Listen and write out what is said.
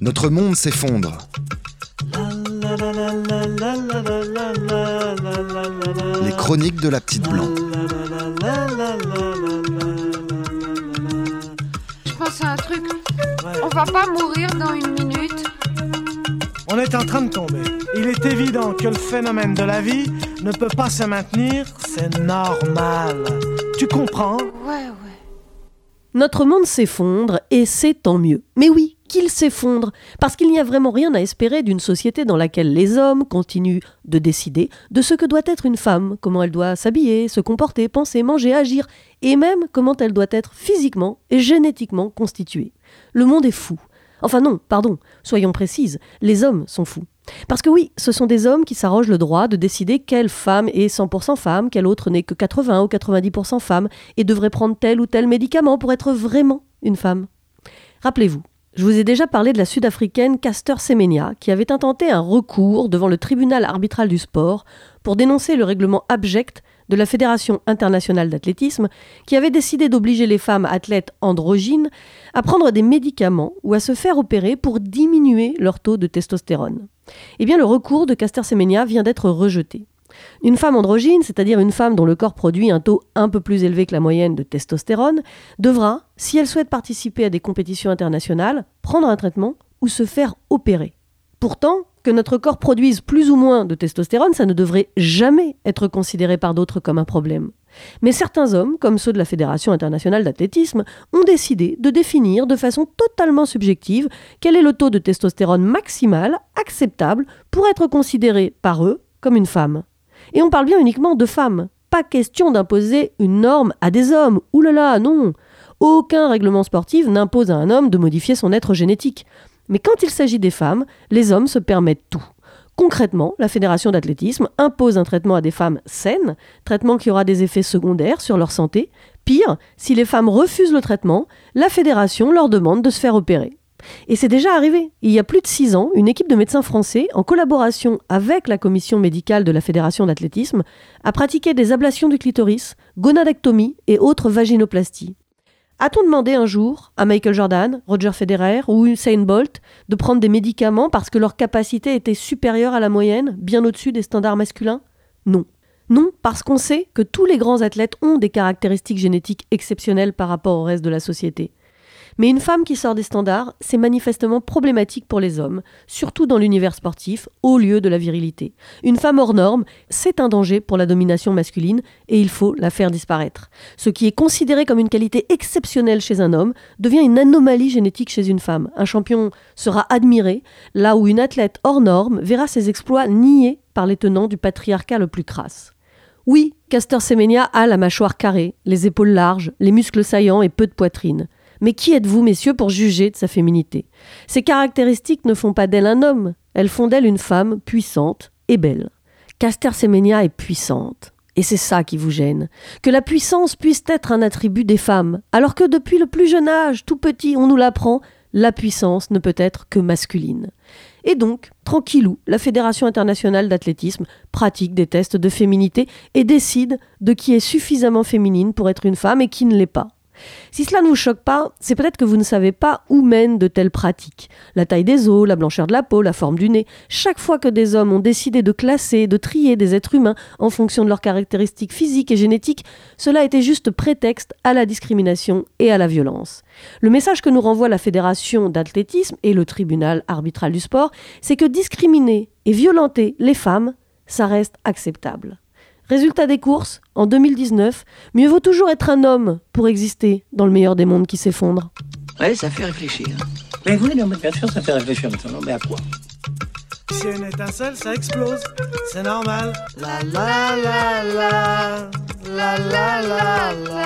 Notre monde s'effondre. Les chroniques de la petite blanc. Je pense à un truc. On va pas mourir dans une minute. On est en train de tomber. Il est évident que le phénomène de la vie ne peut pas se maintenir, c'est normal. Tu comprends? Ouais, ouais. Notre monde s'effondre et c'est tant mieux. Mais oui, qu'il s'effondre, parce qu'il n'y a vraiment rien à espérer d'une société dans laquelle les hommes continuent de décider de ce que doit être une femme, comment elle doit s'habiller, se comporter, penser, manger, agir, et même comment elle doit être physiquement et génétiquement constituée. Le monde est fou. Enfin non, pardon, soyons précises, les hommes sont fous. Parce que oui, ce sont des hommes qui s'arrogent le droit de décider quelle femme est 100% femme, quelle autre n'est que 80 ou 90% femme, et devrait prendre tel ou tel médicament pour être vraiment une femme. Rappelez-vous, je vous ai déjà parlé de la sud-africaine Caster Semenya, qui avait intenté un recours devant le tribunal arbitral du sport pour dénoncer le règlement abject de la Fédération internationale d'athlétisme, qui avait décidé d'obliger les femmes athlètes androgynes à prendre des médicaments ou à se faire opérer pour diminuer leur taux de testostérone. Eh bien, le recours de Caster Semenya vient d'être rejeté. Une femme androgyne, c'est-à-dire une femme dont le corps produit un taux un peu plus élevé que la moyenne de testostérone, devra, si elle souhaite participer à des compétitions internationales, prendre un traitement ou se faire opérer. Pourtant, que notre corps produise plus ou moins de testostérone, ça ne devrait jamais être considéré par d'autres comme un problème. Mais certains hommes, comme ceux de la Fédération internationale d'athlétisme, ont décidé de définir de façon totalement subjective quel est le taux de testostérone maximal acceptable pour être considéré par eux comme une femme. Et on parle bien uniquement de femmes. Pas question d'imposer une norme à des hommes. Là, non. Aucun règlement sportif n'impose à un homme de modifier son être génétique. Mais quand il s'agit des femmes, les hommes se permettent tout. Concrètement, la Fédération d'athlétisme impose un traitement à des femmes saines, traitement qui aura des effets secondaires sur leur santé. Pire, si les femmes refusent le traitement, la Fédération leur demande de se faire opérer. Et c'est déjà arrivé. Il y a plus de six ans, une équipe de médecins français, en collaboration avec la commission médicale de la Fédération d'athlétisme, a pratiqué des ablations du clitoris, gonadectomie et autres vaginoplasties. A-t-on demandé un jour à Michael Jordan, Roger Federer ou Usain Bolt de prendre des médicaments parce que leur capacité était supérieure à la moyenne, bien au-dessus des standards masculins? Non. Non, parce qu'on sait que tous les grands athlètes ont des caractéristiques génétiques exceptionnelles par rapport au reste de la société. Mais une femme qui sort des standards, c'est manifestement problématique pour les hommes, surtout dans l'univers sportif, au lieu de la virilité. Une femme hors norme, c'est un danger pour la domination masculine et il faut la faire disparaître. Ce qui est considéré comme une qualité exceptionnelle chez un homme devient une anomalie génétique chez une femme. Un champion sera admiré, là où une athlète hors norme verra ses exploits niés par les tenants du patriarcat le plus crasse. Oui, Caster Semenya a la mâchoire carrée, les épaules larges, les muscles saillants et peu de poitrine. Mais qui êtes-vous, messieurs, pour juger de sa féminité? Ces caractéristiques ne font pas d'elle un homme, elles font d'elle une femme puissante et belle. Caster Semenya est puissante. Et c'est ça qui vous gêne. Que la puissance puisse être un attribut des femmes, alors que depuis le plus jeune âge, tout petit, on nous l'apprend, la puissance ne peut être que masculine. Et donc, tranquillou, la Fédération internationale d'athlétisme pratique des tests de féminité et décide de qui est suffisamment féminine pour être une femme et qui ne l'est pas. Si cela ne vous choque pas, c'est peut-être que vous ne savez pas où mènent de telles pratiques. La taille des os, la blancheur de la peau, la forme du nez. Chaque fois que des hommes ont décidé de classer, de trier des êtres humains en fonction de leurs caractéristiques physiques et génétiques, cela était juste prétexte à la discrimination et à la violence. Le message que nous renvoie la Fédération d'athlétisme et le tribunal arbitral du sport, c'est que discriminer et violenter les femmes, ça reste acceptable. Résultat des courses, en 2019, mieux vaut toujours être un homme pour exister dans le meilleur des mondes qui s'effondre. Ouais, ça fait réfléchir. Mais oui, non, mais bien sûr, ça fait réfléchir maintenant. Mais à quoi? Si une étincelle, ça explose. C'est normal. La la la la. La la la la.